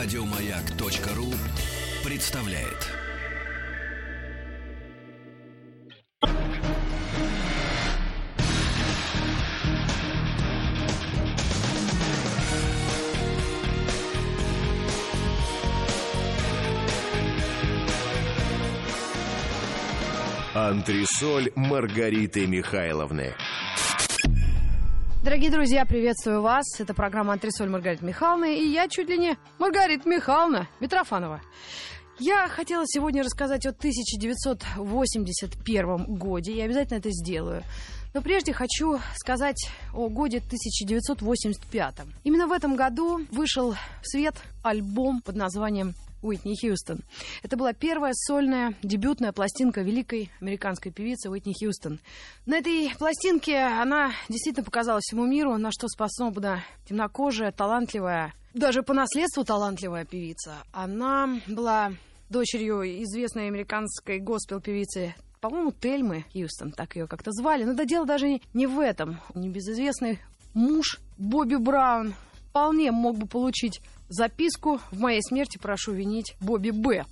Радиомаяк.ру представляет. Антресоль Маргариты Михайловны. Дорогие друзья, приветствую вас. Это программа «Антресоль» Маргарита Михайловна. И я чуть ли не Маргарита Михайловна Митрофанова. Я хотела сегодня рассказать о 1981 годе. Я обязательно это сделаю. Но прежде хочу сказать о годе 1985. Именно в этом году вышел в свет альбом под названием Уитни Хьюстон. Это была первая сольная дебютная пластинка великой американской певицы Уитни Хьюстон. На этой пластинке она действительно показала всему миру, на что способна темнокожая, талантливая, даже по наследству талантливая певица. Она была дочерью известной американской госпел-певицы по-моему, Тельмы Хьюстон, так ее как-то звали. Но да дело даже не в этом. Небезызвестный муж Бобби Браун вполне мог бы получить записку «В моей смерти прошу винить Бобби Б».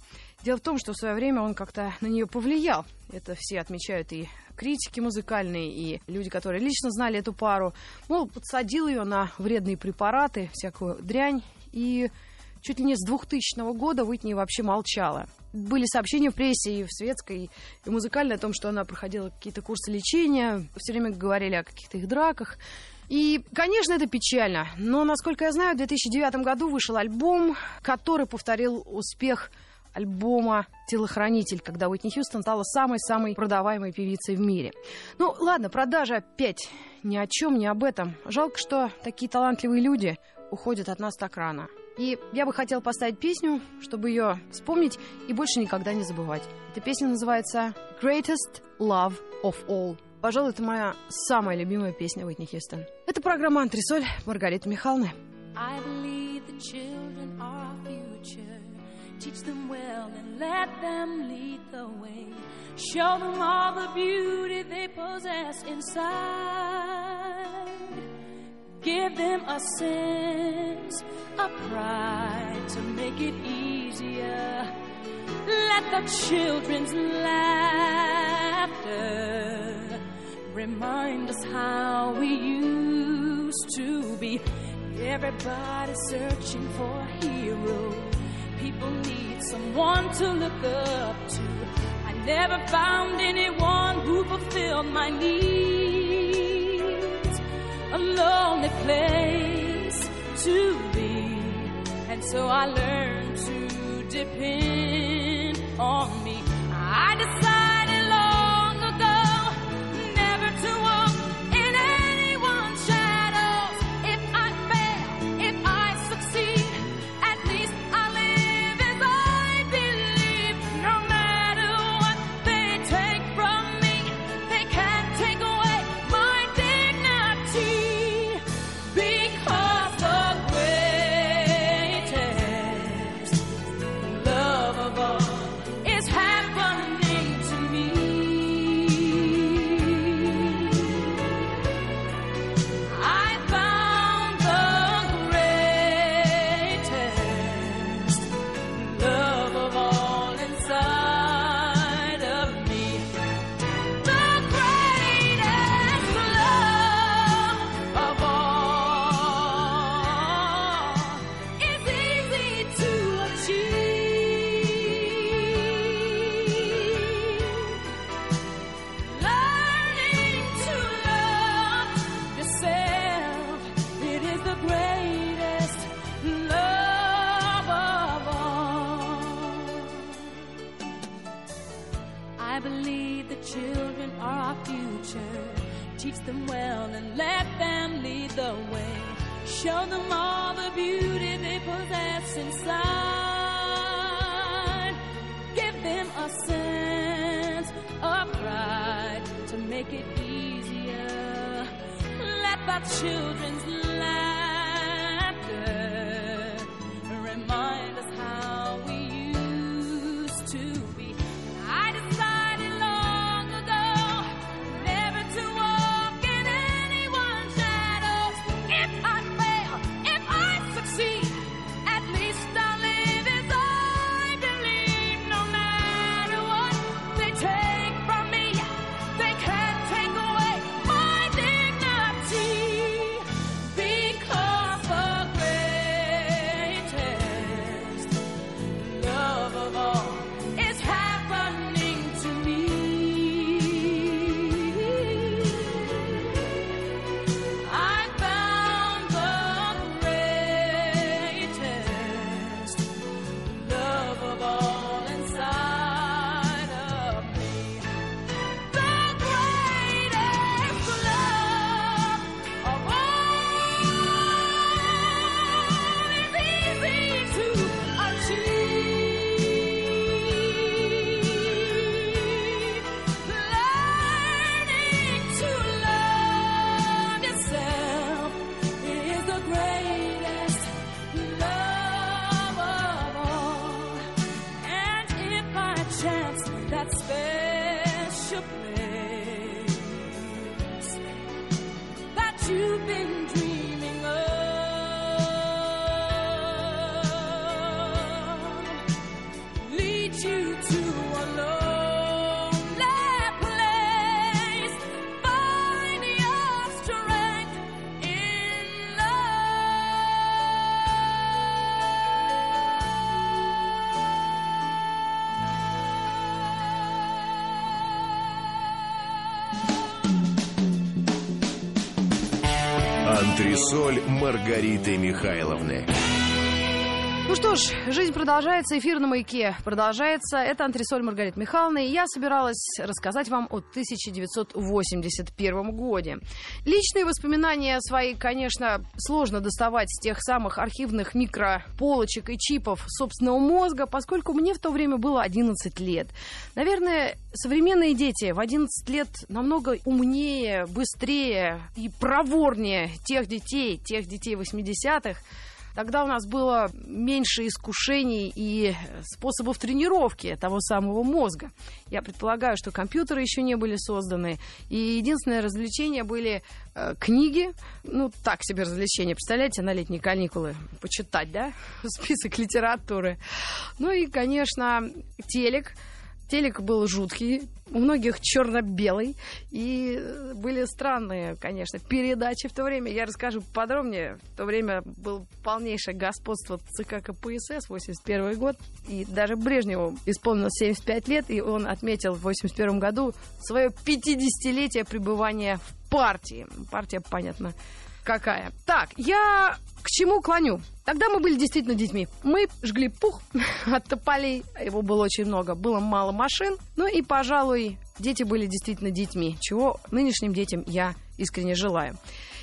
Дело в том, что в свое время он как-то на нее повлиял. Это все отмечают и критики музыкальные, и люди, которые лично знали эту пару. Мол, подсадил ее на вредные препараты, всякую дрянь, и чуть ли не с 2000 года Уитни вообще молчала. Были сообщения в прессе и в светской, и музыкальной о том, что она проходила какие-то курсы лечения, все время говорили о каких-то их драках. И, конечно, это печально, но, насколько я знаю, в 2009 году вышел альбом, который повторил успех альбома «Телохранитель», когда Уитни Хьюстон стала самой-самой продаваемой певицей в мире. Ну, ладно, продажи опять ни о чем, не об этом. Жалко, что такие талантливые люди уходят от нас так рано. И я бы хотела поставить песню, чтобы ее вспомнить и больше никогда не забывать. Эта песня называется «Greatest Love of All». Пожалуй, это моя самая любимая песня Уитни Хьюстон. Это программа «Антресоль» Маргариты Михайловны. I believe the children are our future. Teach them well and let them lead the way. Show them all the beauty they possess inside. Give them a sense of pride to make it easier. Let the children's laughter remind us how we used to be. Everybody searching for a hero. People need someone to look up to. I never found anyone who fulfilled my needs. A lonely place to be. And so I learned to depend on me. I decided Антресоль Маргариты Михайловны. Ну что ж, жизнь продолжается, эфир на маяке продолжается. Это антресоль Маргарита Михайловна, и я собиралась рассказать вам о 1981 годе. Личные воспоминания свои, конечно, сложно доставать с тех самых архивных микрополочек и чипов собственного мозга, поскольку мне в то время было 11 лет. Наверное, современные дети в 11 лет намного умнее, быстрее и проворнее тех детей, тех детей 80-х, Тогда у нас было меньше искушений и способов тренировки того самого мозга. Я предполагаю, что компьютеры еще не были созданы. И единственное развлечение были э, книги. Ну, так себе развлечения. Представляете, на летние каникулы почитать, да? Список литературы. Ну и, конечно, телек. Телек был жуткий, у многих черно-белый. И э, были странные, конечно, передачи в то время. Я расскажу подробнее. В то время было полнейшее господство ЦК КПСС, 81 год. И даже Брежневу исполнилось 75 лет, и он отметил в 81 году свое 50-летие пребывания в партии. Партия, понятно, какая. Так, я к чему клоню? Тогда мы были действительно детьми. Мы жгли пух от тополей, его было очень много, было мало машин, ну и, пожалуй, дети были действительно детьми, чего нынешним детям я искренне желаю.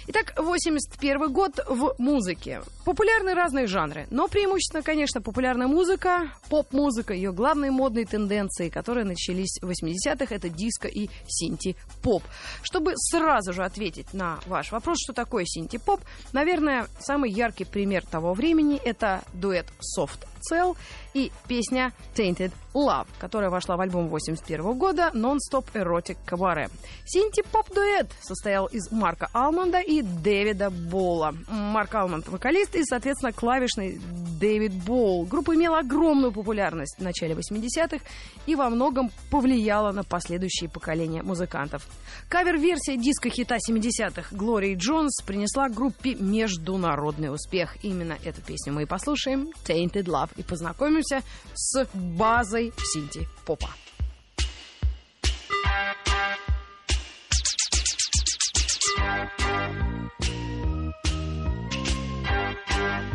Итак, 81 год в музыке. Популярны разные жанры, но преимущественно, конечно, популярная музыка, поп-музыка, ее главные модные тенденции, которые начались в 80-х, это диско и синти-поп. Чтобы сразу же ответить на ваш вопрос, что такое синти-поп, наверное, самый яркий пример того времени – это дуэт Soft Cell и песня Tainted Love, которая вошла в альбом 81 года Non-Stop Erotic Cabaret. Синти-поп-дуэт состоял из Марка Алмонда и Дэвида Бола. Марк Алмонд – вокалист и, соответственно, клавишный Дэвид Болл. Группа имела огромную популярность в начале 80-х и во многом повлияла на последующие поколения музыкантов. Кавер-версия диска-хита 70-х Глории Джонс принесла группе международный успех. Именно эту песню мы и послушаем Tainted Love и познакомимся с базой синти-попа. Sometimes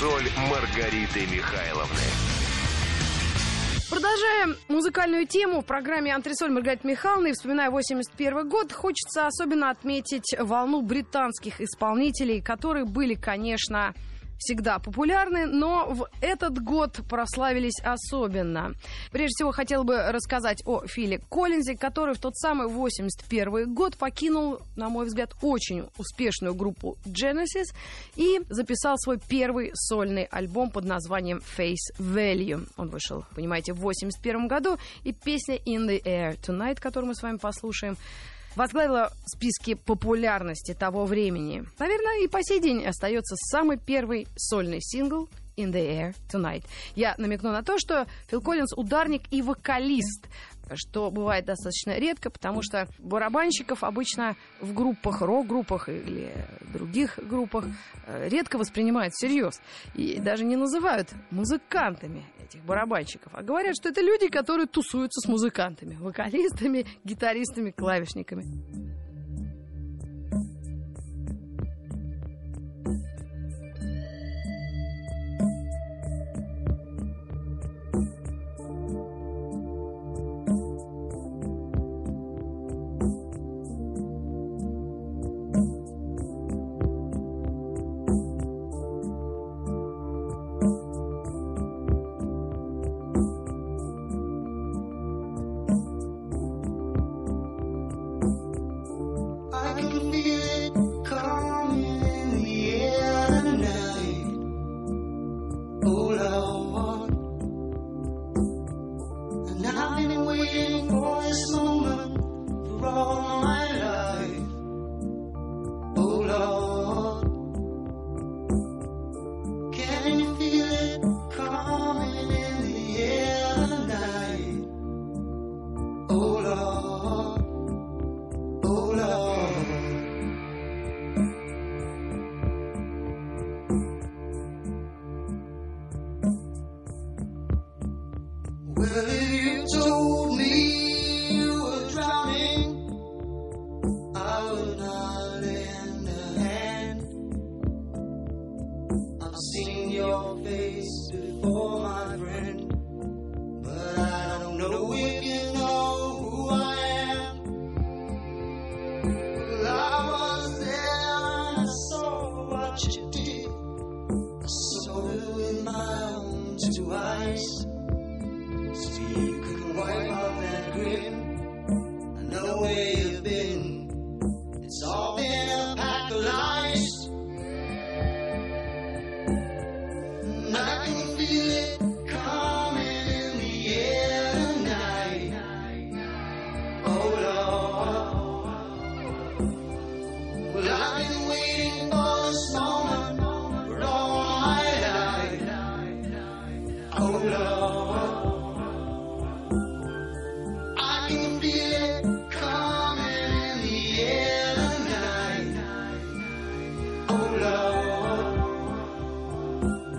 Антресоль Маргариты Михайловны. Продолжаем музыкальную тему в программе «Антресоль» Маргариты Михайловны. И вспоминая 81 год, хочется особенно отметить волну британских исполнителей, которые были, конечно, всегда популярны, но в этот год прославились особенно. Прежде всего, хотела бы рассказать о Филе Коллинзе, который в тот самый 81 год покинул, на мой взгляд, очень успешную группу Genesis и записал свой первый сольный альбом под названием Face Value. Он вышел, понимаете, в 81 году, и песня In the Air Tonight, которую мы с вами послушаем, возглавила списки популярности того времени. Наверное, и по сей день остается самый первый сольный сингл In the Air Tonight. Я намекну на то, что Фил Коллинз ударник и вокалист, что бывает достаточно редко, потому что барабанщиков обычно в группах, рок-группах или других группах э, редко воспринимают всерьез. И даже не называют музыкантами этих барабанщиков, а говорят, что это люди, которые тусуются с музыкантами, вокалистами, гитаристами, клавишниками. Bye.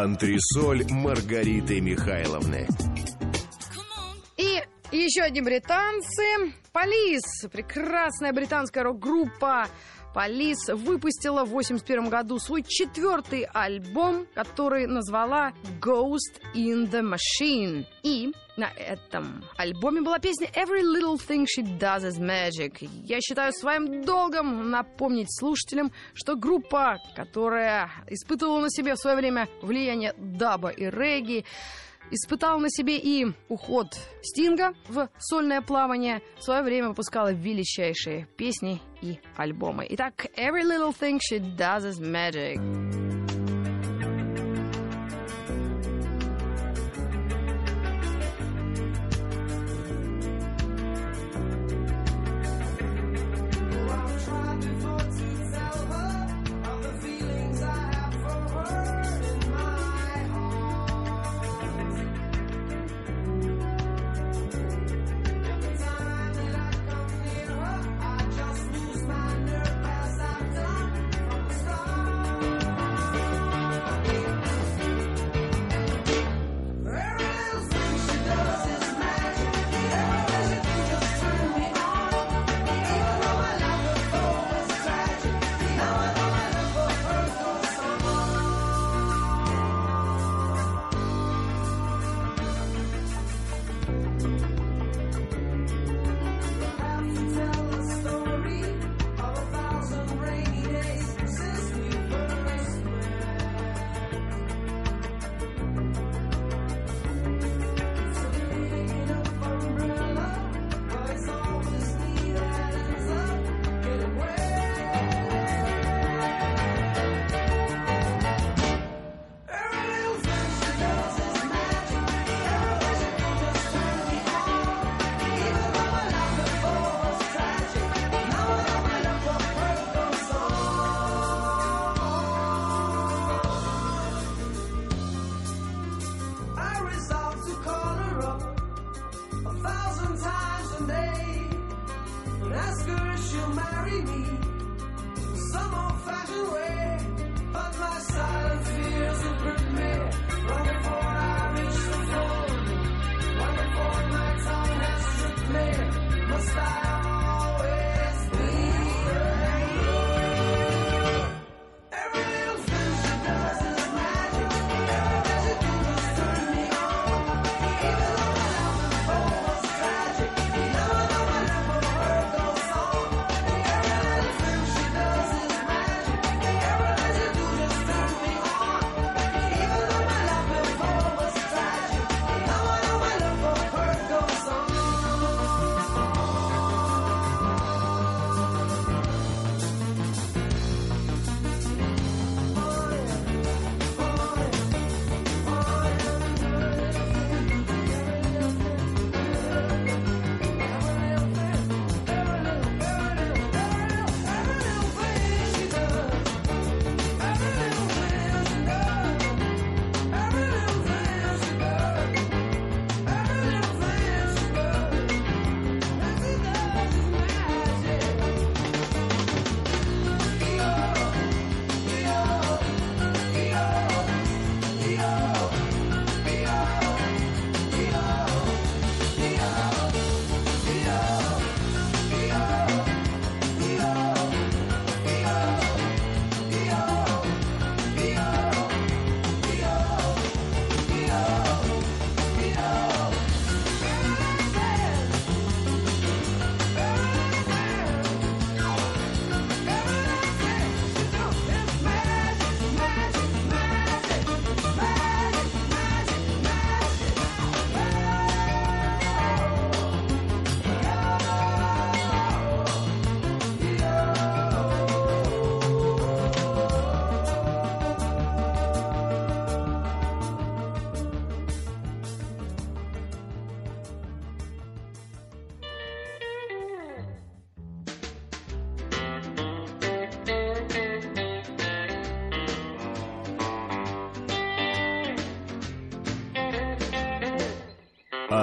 Антресоль Маргариты Михайловны. И еще одни британцы. Полис, прекрасная британская рок-группа. Полис выпустила в 81 году свой четвертый альбом, который назвала Ghost in the Machine. И на этом альбоме была песня Every Little Thing She Does Is Magic. Я считаю своим долгом напомнить слушателям, что группа, которая испытывала на себе в свое время влияние даба и регги, испытал на себе и уход Стинга в сольное плавание, в свое время выпускала величайшие песни и альбомы. Итак, Every Little Thing She Does Is Magic.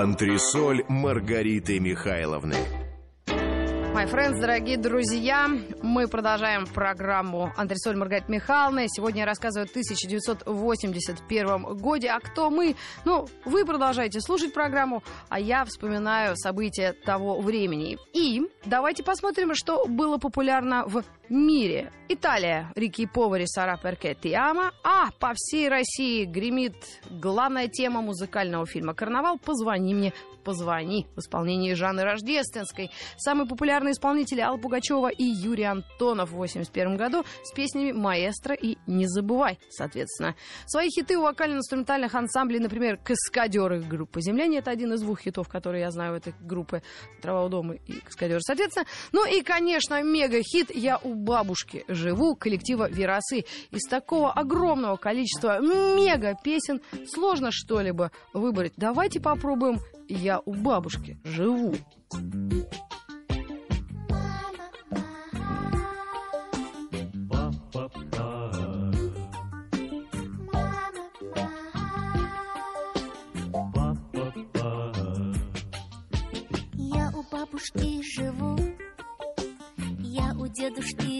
Антресоль Маргариты Михайловны. My friends, дорогие друзья. Мы продолжаем программу Антресоль Маргарита Михайловна. Сегодня я рассказываю о 1981 годе. А кто мы? Ну, вы продолжаете слушать программу, а я вспоминаю события того времени. И давайте посмотрим, что было популярно в мире. Италия. Рики Повари Сара Перкетти Ама. А по всей России гремит главная тема музыкального фильма «Карнавал». Позвони мне, позвони в исполнении Жанны Рождественской. Самые популярные исполнители Алла Пугачева и Юрий Антонов в 81 году с песнями «Маэстро» и «Не забывай», соответственно. Свои хиты у вокально-инструментальных ансамблей, например, «Каскадеры» группы «Земляне» — это один из двух хитов, которые я знаю этой группы «Трава у дома» и «Каскадеры», соответственно. Ну и, конечно, мега-хит «Я у бабушки живу» коллектива «Веросы». Из такого огромного количества мега-песен сложно что-либо выбрать. Давайте попробуем «Я у бабушки живу». Я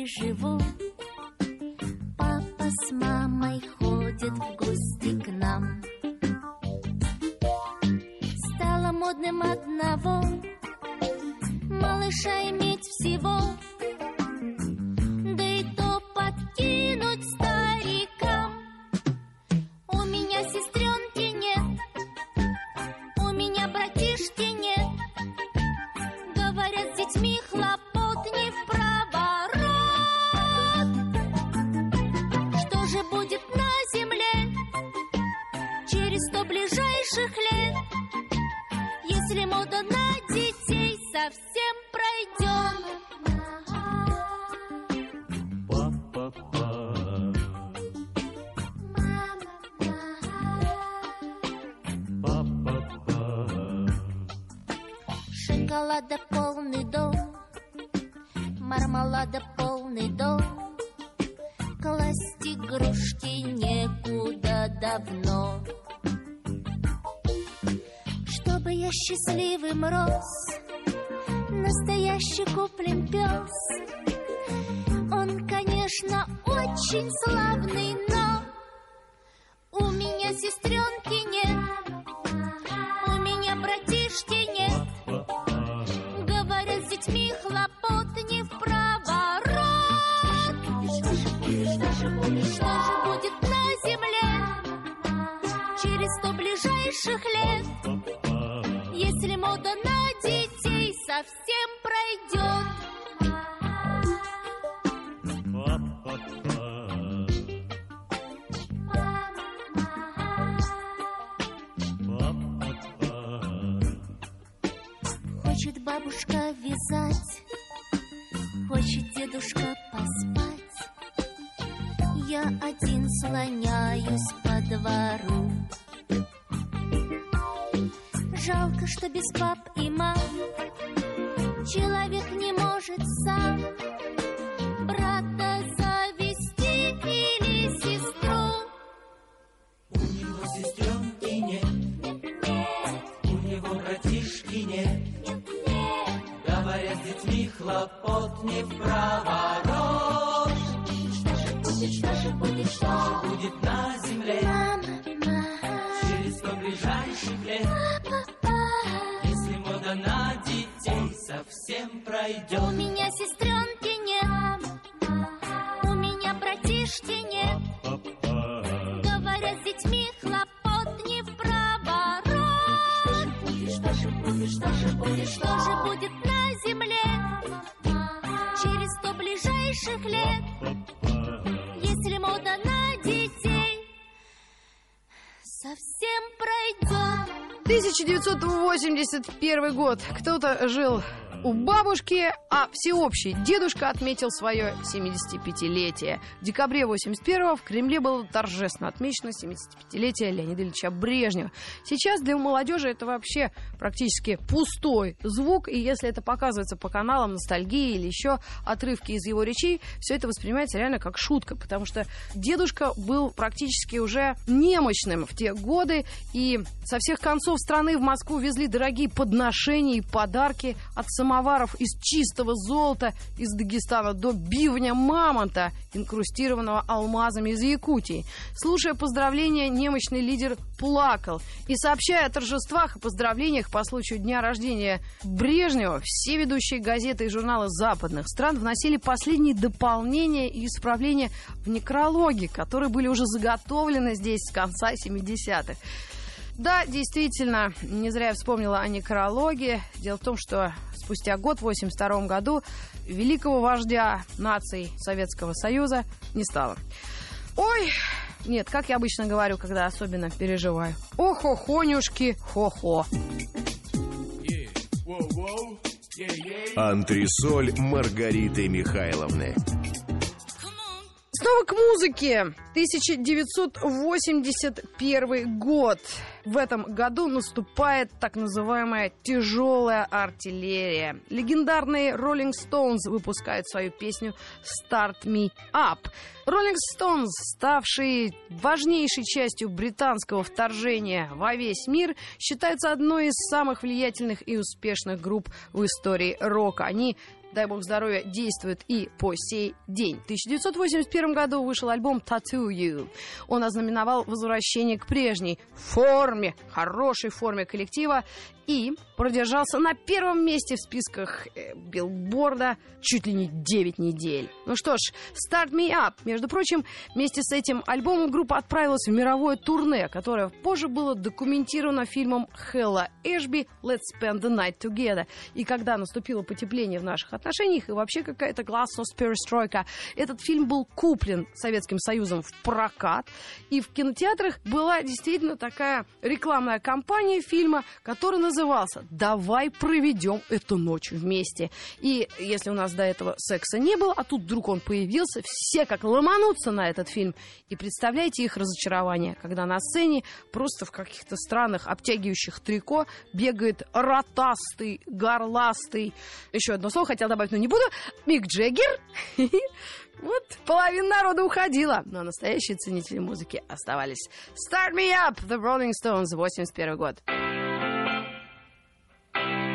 дедушки живу. Игрушки некуда давно. Чтобы я счастливым рос, настоящий куплен пес. Он, конечно, очень славный, но у меня сестренки нет, вязать, хочет дедушка поспать. Я один слоняюсь по двору. Жалко, что без пап и мам человек не может сам Детьми хлопот не в проворот. Что же будет, что же будет, что же Будет на земле мама, через сто ближайших лет. Если мода на детей совсем У пройдет. меня сестренки совсем пройдет? 1981 год. Кто-то жил у бабушки, а всеобщий дедушка отметил свое 75-летие. В декабре 81-го в Кремле было торжественно отмечено 75-летие Леонида Ильича Брежнева. Сейчас для молодежи это вообще практически пустой звук, и если это показывается по каналам ностальгии или еще отрывки из его речей, все это воспринимается реально как шутка, потому что дедушка был практически уже немощным в те годы, и со всех концов страны в Москву везли дорогие подношения и подарки от самого самоваров из чистого золота из Дагестана до бивня мамонта, инкрустированного алмазами из Якутии. Слушая поздравления, немощный лидер плакал. И сообщая о торжествах и поздравлениях по случаю дня рождения Брежнева, все ведущие газеты и журналы западных стран вносили последние дополнения и исправления в некрологи, которые были уже заготовлены здесь с конца 70-х. Да, действительно, не зря я вспомнила о некрологе. Дело в том, что спустя год, в 82 году, великого вождя наций Советского Союза не стало. Ой, нет, как я обычно говорю, когда особенно переживаю. Охо-хонюшки, хо-хо. Антресоль Маргариты Михайловны. Снова к музыке. 1981 год. В этом году наступает так называемая тяжелая артиллерия. Легендарные Rolling Stones выпускают свою песню Start Me Up. Rolling Stones, ставшие важнейшей частью британского вторжения во весь мир, считаются одной из самых влиятельных и успешных групп в истории рока. Они дай бог здоровья, действует и по сей день. В 1981 году вышел альбом Tattoo You. Он ознаменовал возвращение к прежней форме, хорошей форме коллектива и продержался на первом месте в списках э, билборда чуть ли не 9 недель. Ну что ж, Start Me Up. Между прочим, вместе с этим альбомом группа отправилась в мировое турне, которое позже было документировано фильмом Хэлла Эшби «Let's Spend the Night Together». И когда наступило потепление в наших отношениях и вообще какая-то гласность перестройка, этот фильм был куплен Советским Союзом в прокат. И в кинотеатрах была действительно такая рекламная кампания фильма, которая назывался «Давай проведем эту ночь вместе». И если у нас до этого секса не было, а тут вдруг он появился, все как ломанутся на этот фильм. И представляете их разочарование, когда на сцене просто в каких-то странных обтягивающих трико бегает ротастый, горластый. Еще одно слово хотел добавить, но не буду. Мик Джеггер. Вот половина народа уходила, но настоящие ценители музыки оставались. Start Me Up, The Rolling Stones, 81 год. thank you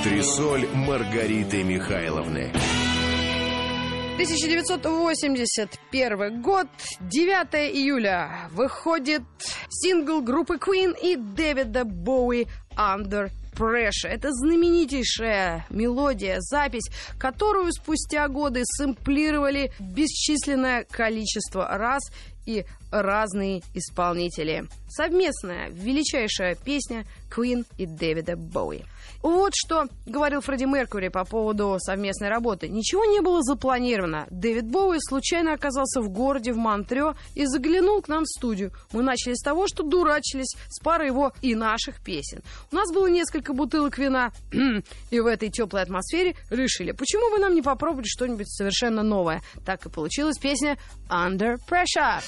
Антресоль Маргариты Михайловны. 1981 год, 9 июля, выходит сингл группы Queen и Дэвида Боуи «Under Pressure». Это знаменитейшая мелодия, запись, которую спустя годы сэмплировали бесчисленное количество раз и разные исполнители. Совместная величайшая песня Queen и Дэвида Боуи. Вот что говорил Фредди Меркьюри по поводу совместной работы. Ничего не было запланировано. Дэвид Боуи случайно оказался в городе, в Монтрео, и заглянул к нам в студию. Мы начали с того, что дурачились с парой его и наших песен. У нас было несколько бутылок вина, и в этой теплой атмосфере решили, почему бы нам не попробовать что-нибудь совершенно новое. Так и получилась песня «Under Pressure».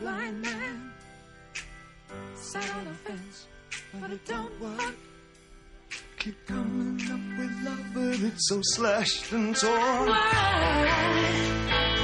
Blind man. Sat on the fence, but it don't work. Keep coming up with love, but it's so slashed and torn. Insanity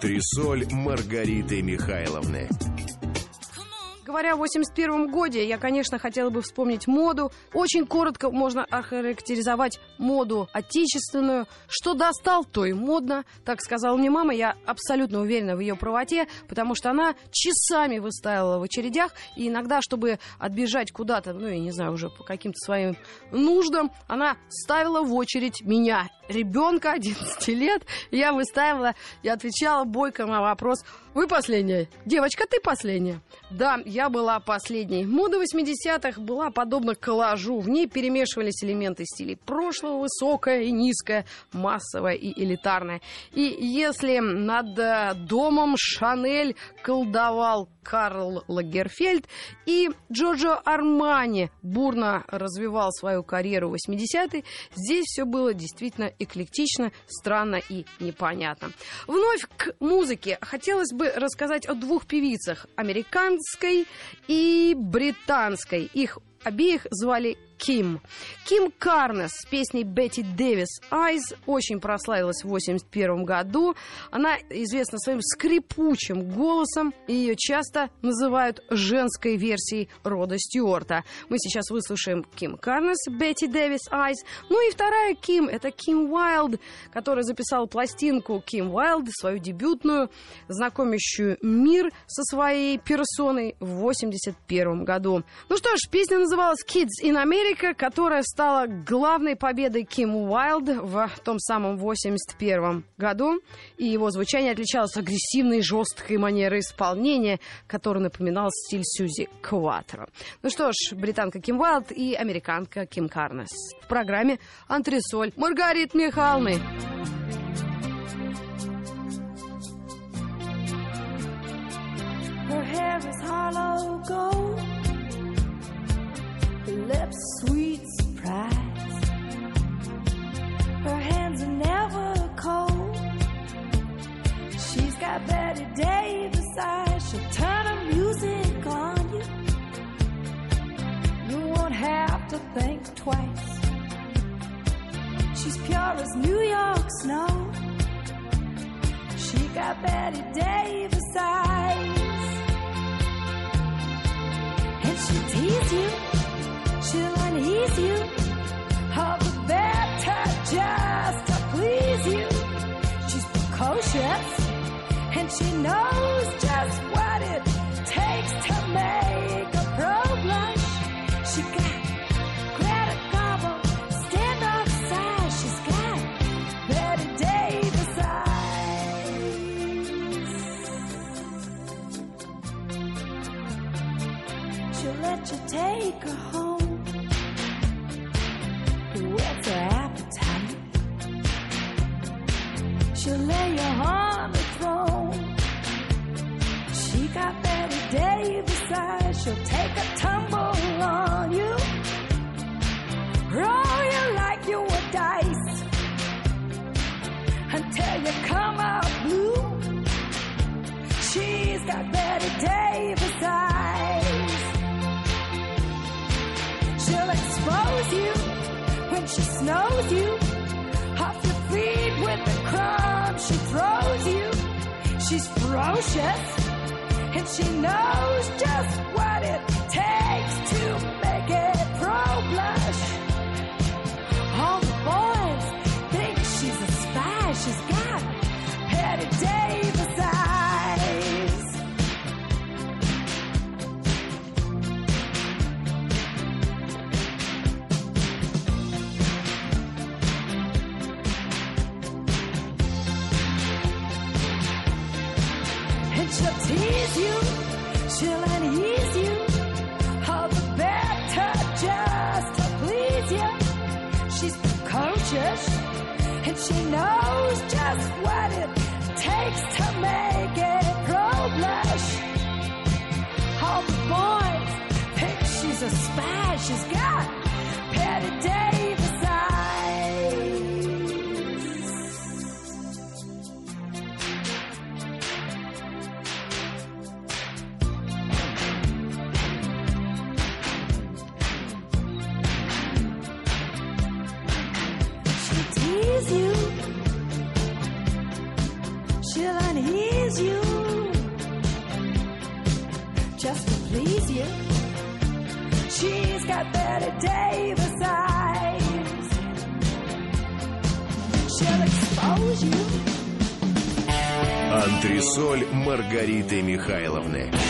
Антресоль Маргариты Михайловны. Говоря о 81 годе, я, конечно, хотела бы вспомнить моду. Очень коротко можно охарактеризовать моду отечественную. Что достал, то и модно. Так сказала мне мама. Я абсолютно уверена в ее правоте, потому что она часами выстаивала в очередях. И иногда, чтобы отбежать куда-то, ну, я не знаю, уже по каким-то своим нуждам, она ставила в очередь меня, ребенка 11 лет. Я выстаивала и отвечала бойко на вопрос «Вы последняя?» «Девочка, ты последняя?» Да, я была последней. Мода 80-х была подобна коллажу. В ней перемешивались элементы стилей прошлого, высокое и низкое, массовое и элитарное. И если над э, домом Шанель колдовал Карл Лагерфельд и Джорджо Армани бурно развивал свою карьеру в 80-е, здесь все было действительно эклектично, странно и непонятно. Вновь к музыке. Хотелось бы рассказать о двух певицах, американской и британской. Их обеих звали Ким. Ким Карнес с песней Бетти Дэвис «Eyes» очень прославилась в 81 году. Она известна своим скрипучим голосом, и ее часто называют женской версией Рода Стюарта. Мы сейчас выслушаем Ким Карнес, Бетти Дэвис «Eyes». Ну и вторая Ким — это Ким Уайлд, которая записала пластинку Ким Уайлд, свою дебютную, знакомящую мир со своей персоной в 81 году. Ну что ж, песня называлась «Kids in America», которая стала главной победой Ким Уайлд в том самом 81 году. И его звучание отличалось агрессивной, жесткой манерой исполнения, которая напоминал стиль Сьюзи Кватро. Ну что ж, британка Ким Уайлд и американка Ким Карнес. В программе «Антресоль» Маргарит Михайловны. Her hair dice until you come out blue. She's got Betty Davis eyes. She'll expose you when she snows you. Off your feet with the crumbs she throws you. She's ferocious and she knows just what it takes to make and she knows just what it takes to make it pro blush. All the boys think she's a spy, she's got Patty Davis Антресоль Маргариты Михайловны.